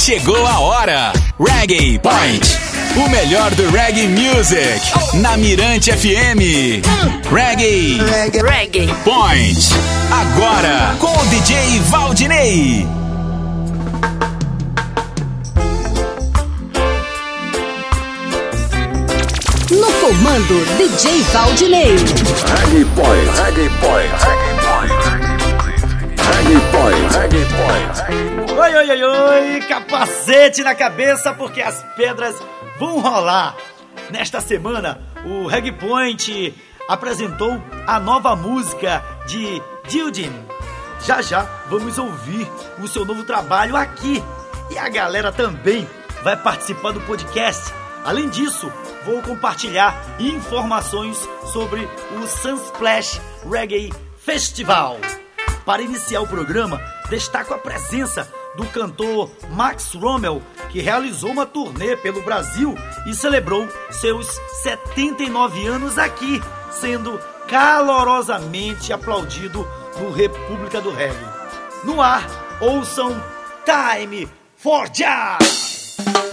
Chegou a hora. Reggae Point. O melhor do reggae music. Na Mirante FM. Reggae. Reggae. Point. Agora com o DJ Valdinei. No comando, DJ Valdinei. Reggae Point. Reggae Point. Reggae Point. Reggae Point. Reggae Point. Oi, oi, oi, oi, capacete na cabeça porque as pedras vão rolar. Nesta semana, o Reggae Point apresentou a nova música de Dildin. Já já vamos ouvir o seu novo trabalho aqui. E a galera também vai participar do podcast. Além disso, vou compartilhar informações sobre o Sunsplash Reggae Festival. Para iniciar o programa, destaco a presença do cantor Max Rommel, que realizou uma turnê pelo Brasil e celebrou seus 79 anos aqui, sendo calorosamente aplaudido no República do Reggae. No ar, ouçam Time for Jazz!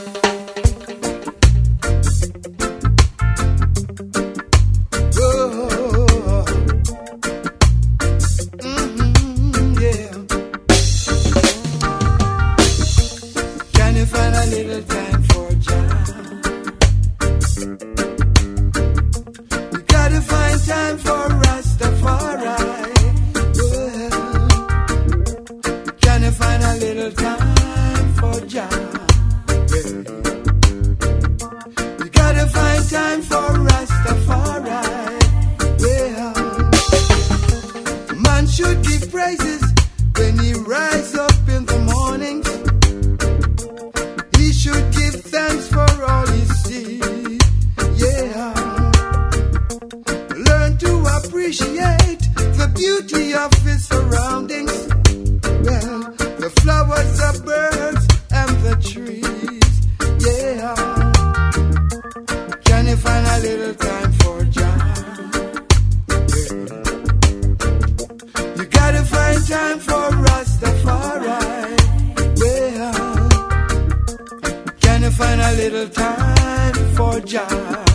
Time for Rastafari. Yeah. Can you find a little time for Jah?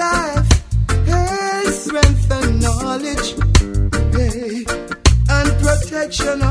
Life, hey, strength and knowledge, hey, and protection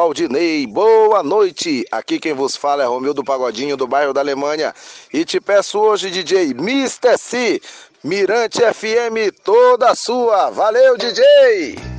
Valdinei. Boa noite. Aqui quem vos fala é Romeu do Pagodinho do bairro da Alemanha. E te peço hoje, DJ Mr. C, Mirante FM toda sua. Valeu, DJ!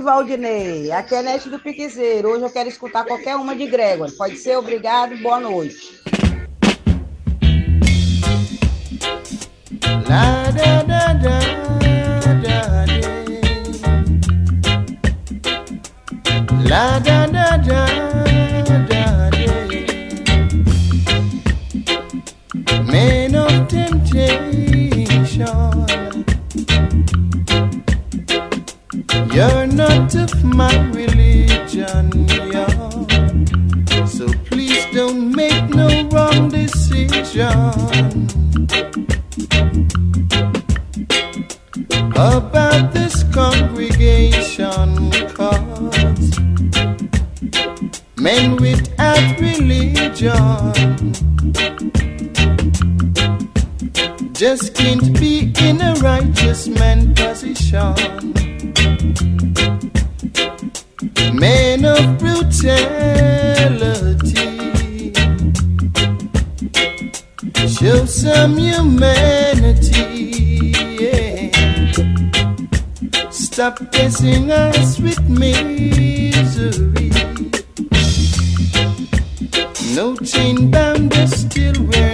Valdinei. Aqui é Nete do Piquezeiro. Hoje eu quero escutar qualquer uma de Gregor. Pode ser? Obrigado, boa noite. cause men without religion just can't be in a righteous man position. Men of brutality. Show some humanity. stop blessing us with misery. No chain bound us still. we're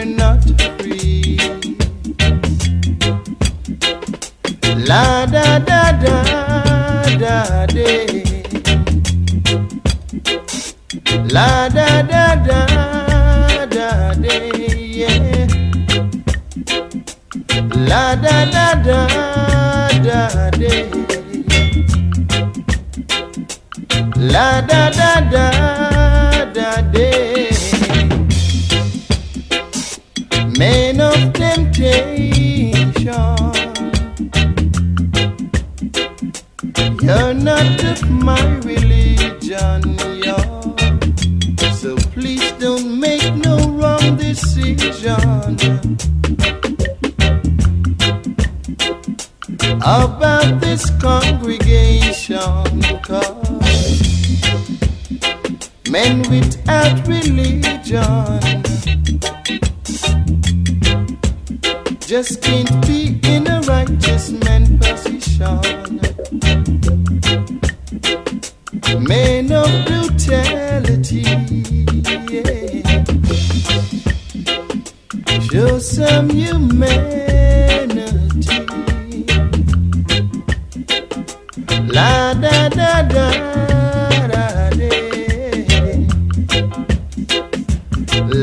You're not of my religion, you So please don't make no wrong decision about this congregation. Men without religion just can't be in a righteous man position man of brutality. Show some humanity. La da da da da.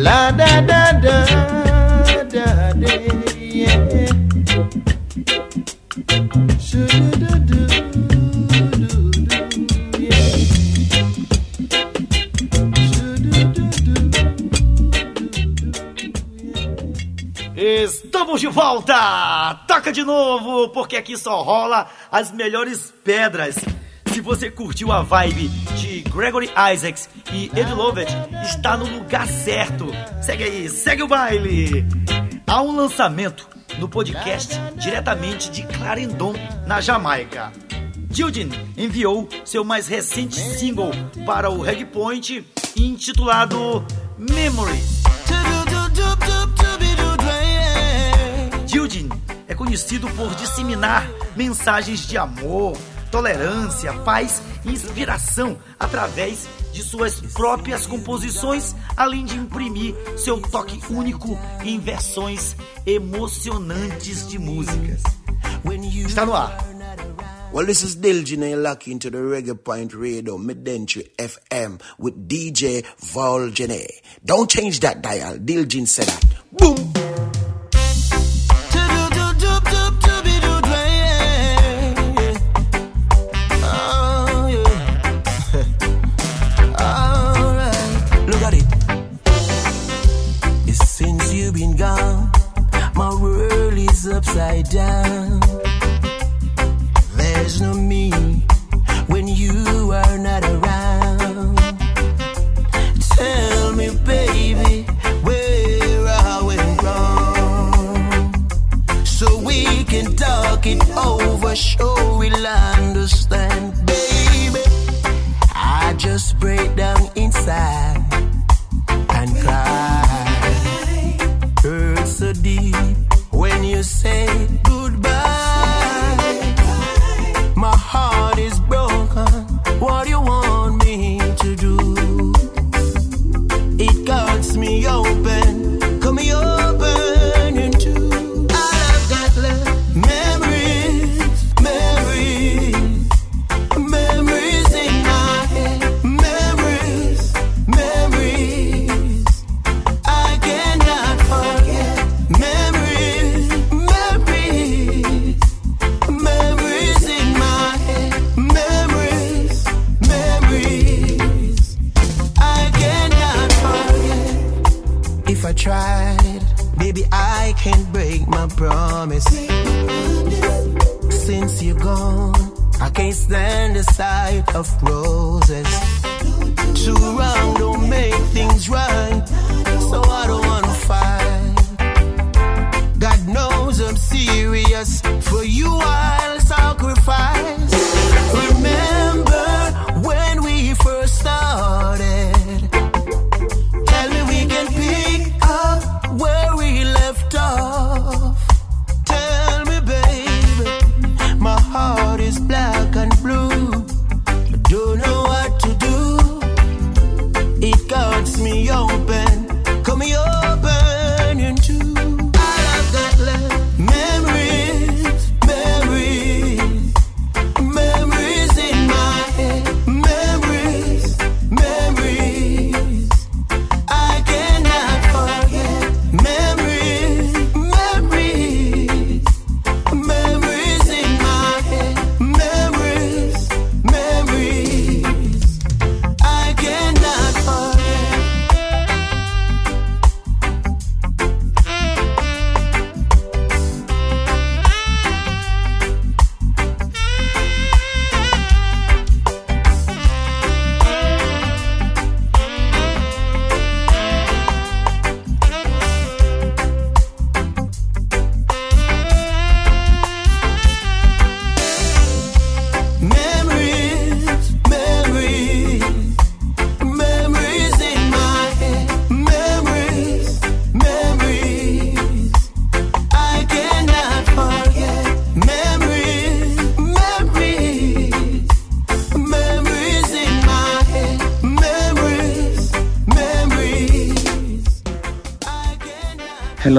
La da da da. Porque aqui só rola as melhores pedras. Se você curtiu a vibe de Gregory Isaacs e Ed Lovett, está no lugar certo. Segue aí, segue o baile. Há um lançamento no podcast diretamente de Clarendon, na Jamaica. Jildin enviou seu mais recente single para o Reggae Point intitulado Memories. É conhecido por disseminar mensagens de amor, tolerância, paz e inspiração através de suas próprias composições, além de imprimir seu toque único em versões emocionantes de músicas. Está no ar. Well, this is Diljin and you're lucky into the Reggae Point Radio, Midentry FM with DJ Volgene. Don't change that dial. Diljin said that. Boom! Upside down. Tried. Baby, I can't break my promise. Since you're gone, I can't stand the sight of roses. Too wrong don't make things right, so I don't wanna fight. God knows I'm serious. For you, I'll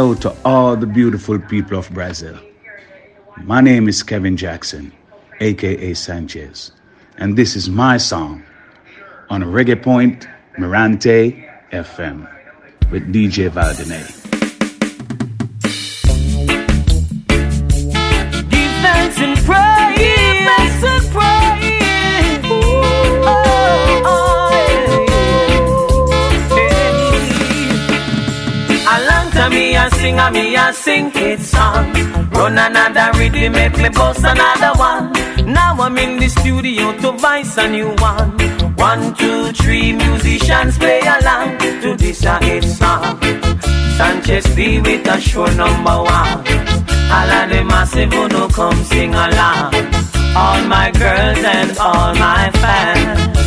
To all the beautiful people of Brazil. My name is Kevin Jackson, aka Sanchez, and this is my song on Reggae Point Mirante FM with DJ Waldiney. Me a sing, a me a sing it song. Run another rhythm, make me boss another one. Now I'm in the studio to voice a new one. One, two, three, musicians play along to this a hit song. Sanchez D with a show number one. All of the massive who no come sing along. All my girls and all my fans.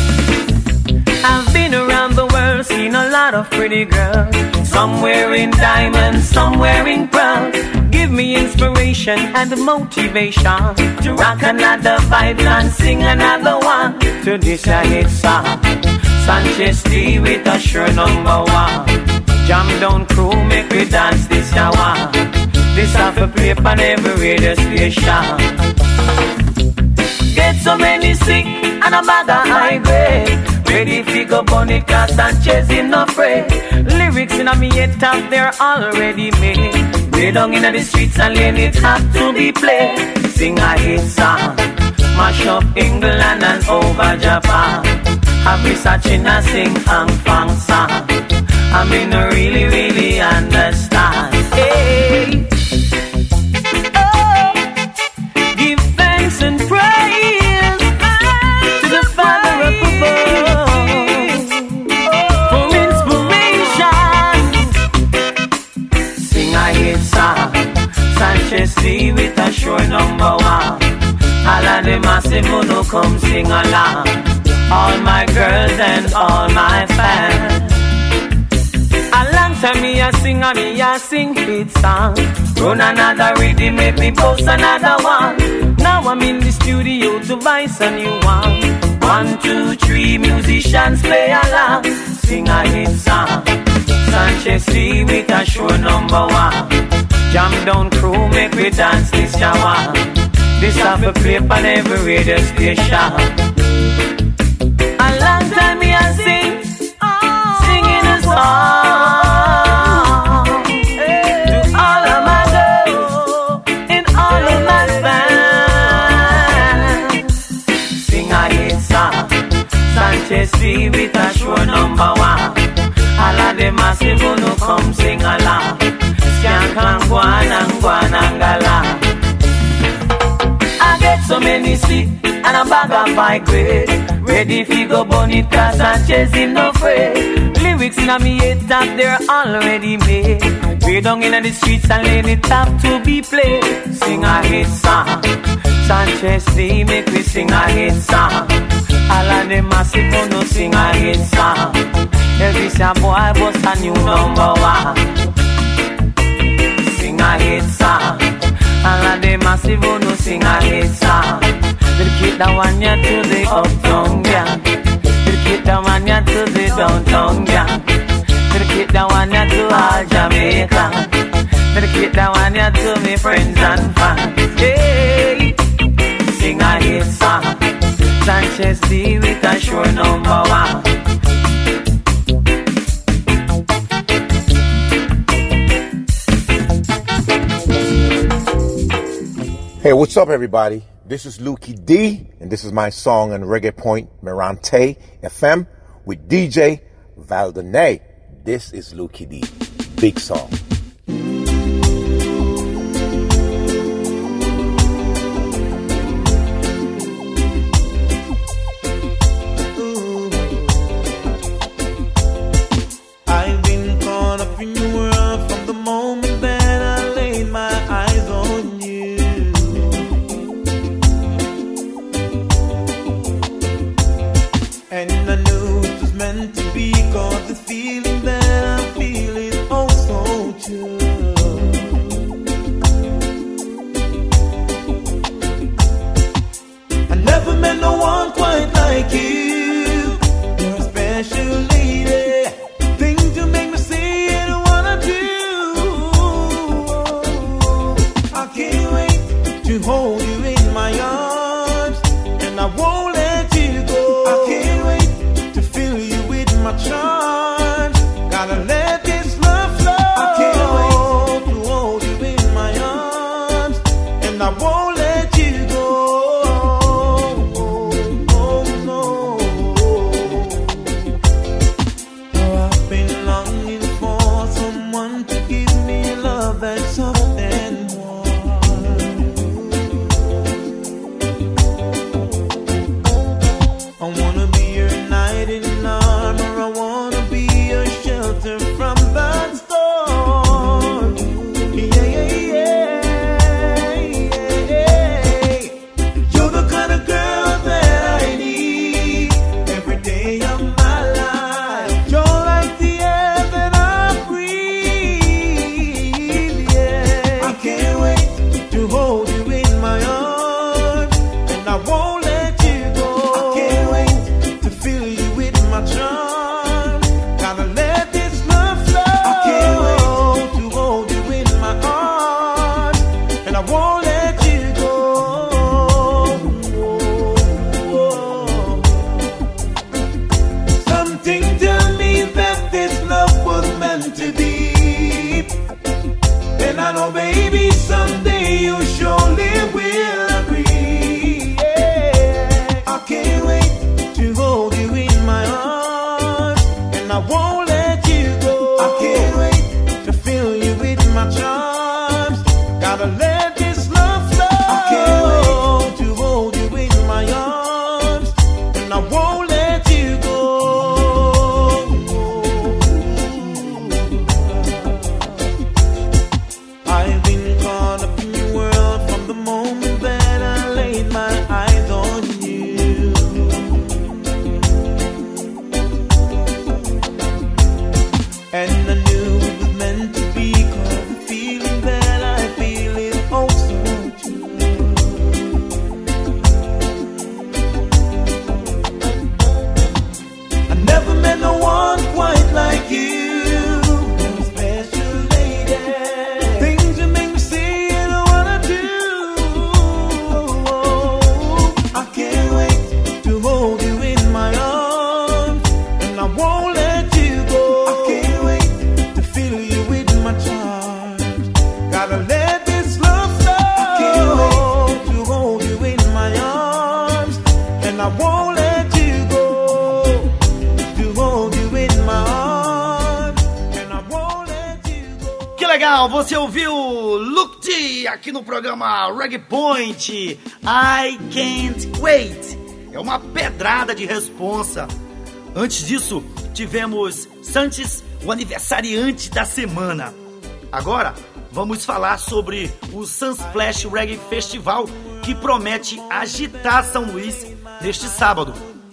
I've been around the world, seen a lot of pretty girls. Some wearing diamonds, some wearing pearls. Give me inspiration and motivation to rock another vibe and sing another one to this a hit song. Sanchez D with a sure number one. Jam down crew, make we dance this hour. This have to play on every radio station. Get so many sick and a bag of high grade. Ready fi go bunny cause Sanchez in no fray. Lyrics in a me head top, they're already made. Way down in the streets and lane it have to be played. Sing a hit song. Mash up England and over Japan. Have me searching a sing Hong Fang song. I mean, I really, really understand. Hey. Sanchez with a sure number one. All of the massive who come sing along. All my girls and all my fans. A long time me a sing and me a sing hit song. Run another rhythm, make me post another one. Now I'm in the studio to voice a new one. One, two, three, musicians play along. Sing a hit song. Sanchez D with a sure number one. Jam down crew, make we dance this shower. This have a play on every radio station. A long time me a sing, and a bag of my grade. Ready fi go bonita Sanchez in no afraid. Lyrics in a me head that they're already made. Way down in the streets and let it have to be played. Sing a hit song. Sanchez D make me sing a hit song. All of them massive no sing a hit song. Every boy was a new number one. Sing a hit song. All of them massive no sing a hit song. Dedicate that one ya to the uptown gang. Dedicate that one ya to the downtown gang. Dedicate that one ya to all Jamaica. Dedicate that one ya to me friends and fans. Hey, sing a hit song. Sanchez D with a sure number one. Hey, what's up, everybody? This is Lukey D, and this is my song on Reggae Point Mirante FM with DJ Waldiney. This is Lukey D. Big song. Aqui no programa Reggae Point. I can't wait. É uma pedrada de responsa. Antes disso, tivemos Santos, o aniversariante da semana. Agora, vamos falar sobre o Sunsplash Reggae Festival, que promete agitar São Luís neste sábado.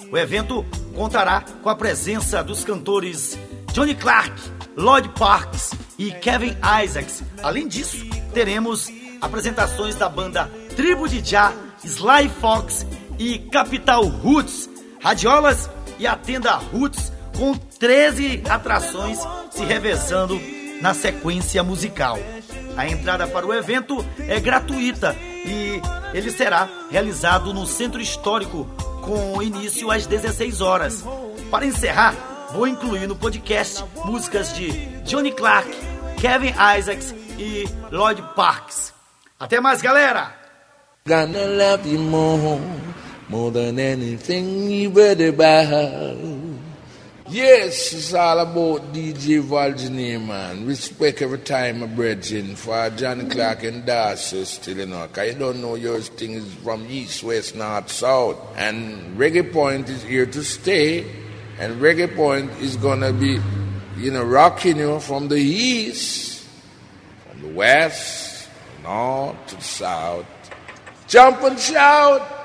O evento contará com a presença dos cantores Johnny Clark, Lloyd Parks e Kevin Isaacs. Além disso, teremos apresentações da banda Tribo de Jah, Sly Fox e Capital Roots, radiolas e a tenda Roots com 13 atrações se revezando na sequência musical. A entrada para o evento é gratuita e ele será realizado no Centro Histórico com início às 16 horas. Para encerrar, vou incluir no podcast músicas de Johnny Clark, Kevin Isaacs e Lloyd Parks. Até mais, galera! Gonna love you more, more than anything you ever buy. Yes, it's all about DJ Waldiney, man. Respect every time, my brethren, for Johnny Clarke and Darcy still, you know, because you don't know your thing is from east, west, north, south. And Reggae Point is here to stay, and Reggae Point is gonna be, you know, rocking you from the east, from the west, north to south. Jump and shout!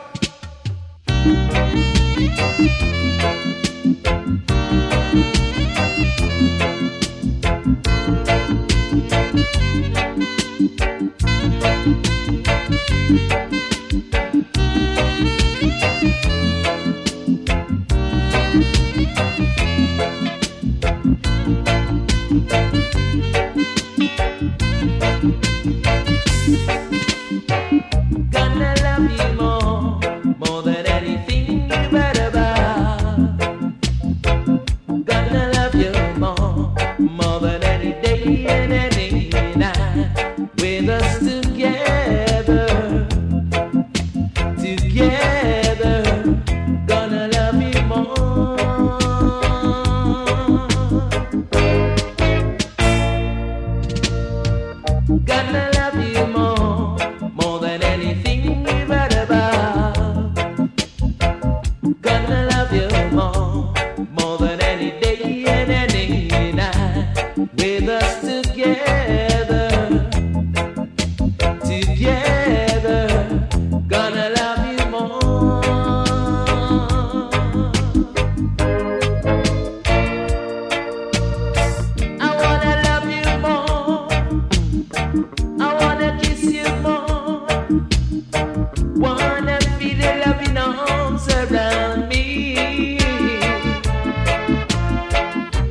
Wanna feel the loving arms around me.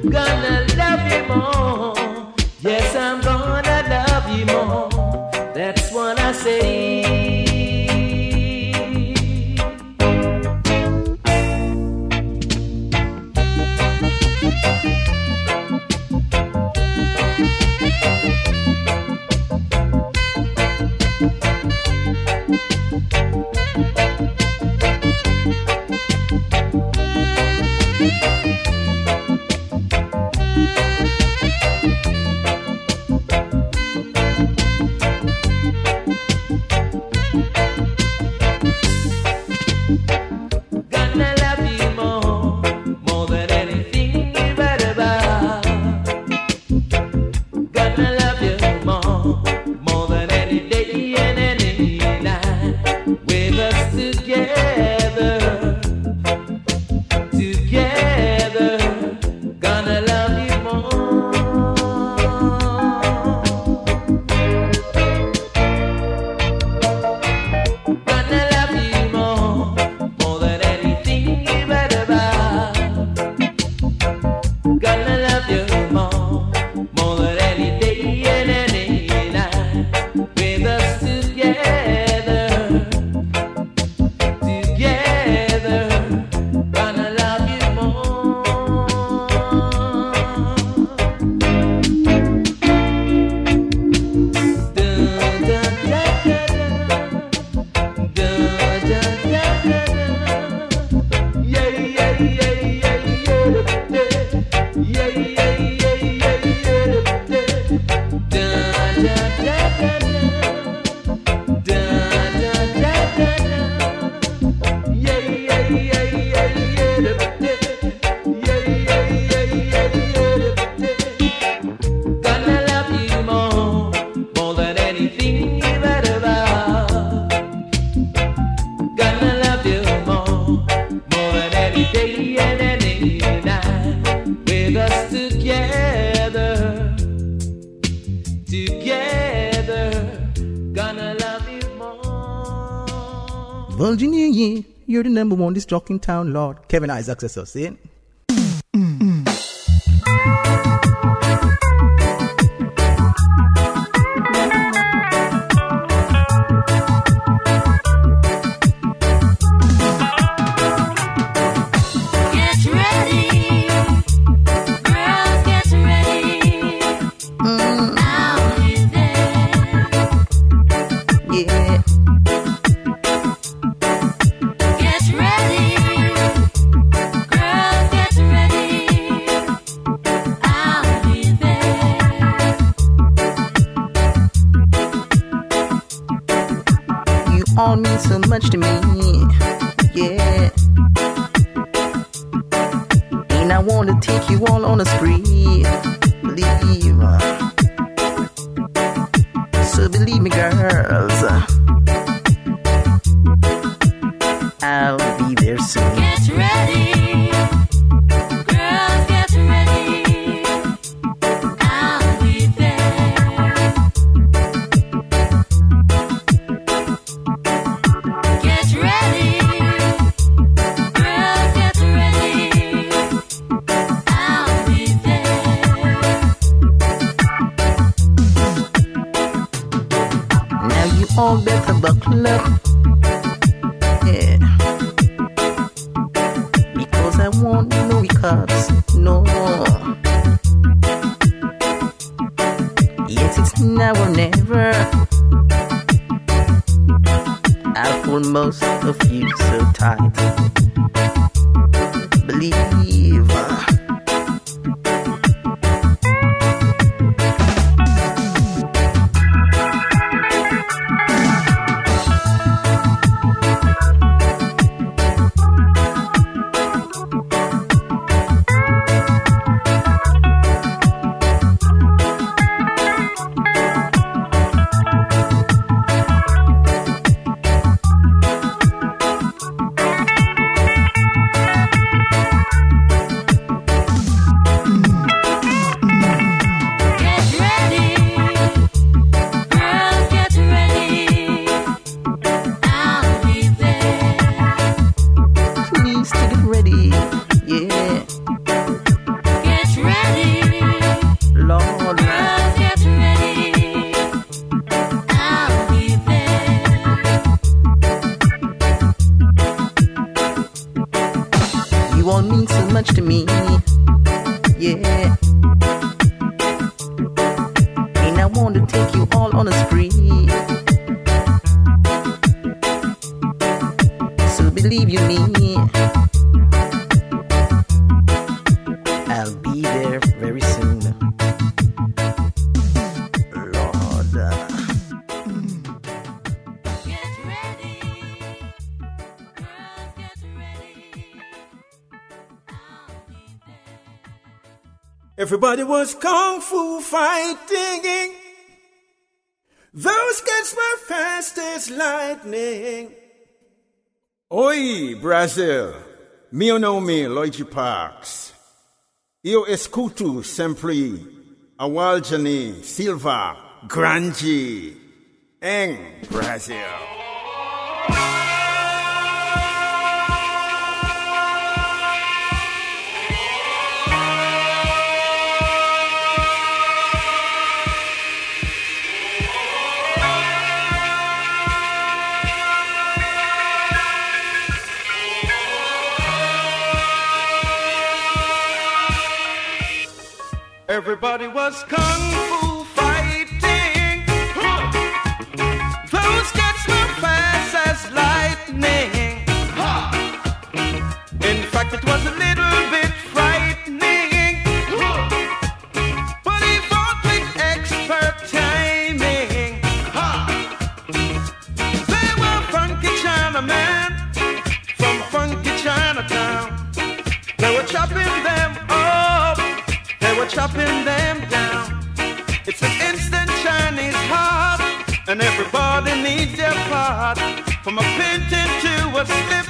Gonna love you more. Virginia, you're the number one disc jock in town, Lord. Kevin Isaacs, that's us, see? but it was kung fu fighting. Those kids were fast as lightning. Oi, Brazil, meu nome Lloyd Parks. Eu escuto sempre Awaljani Silva Grande Eng, Brazil. Everybody was kung fu. and everybody needs their part. From a painting to a slip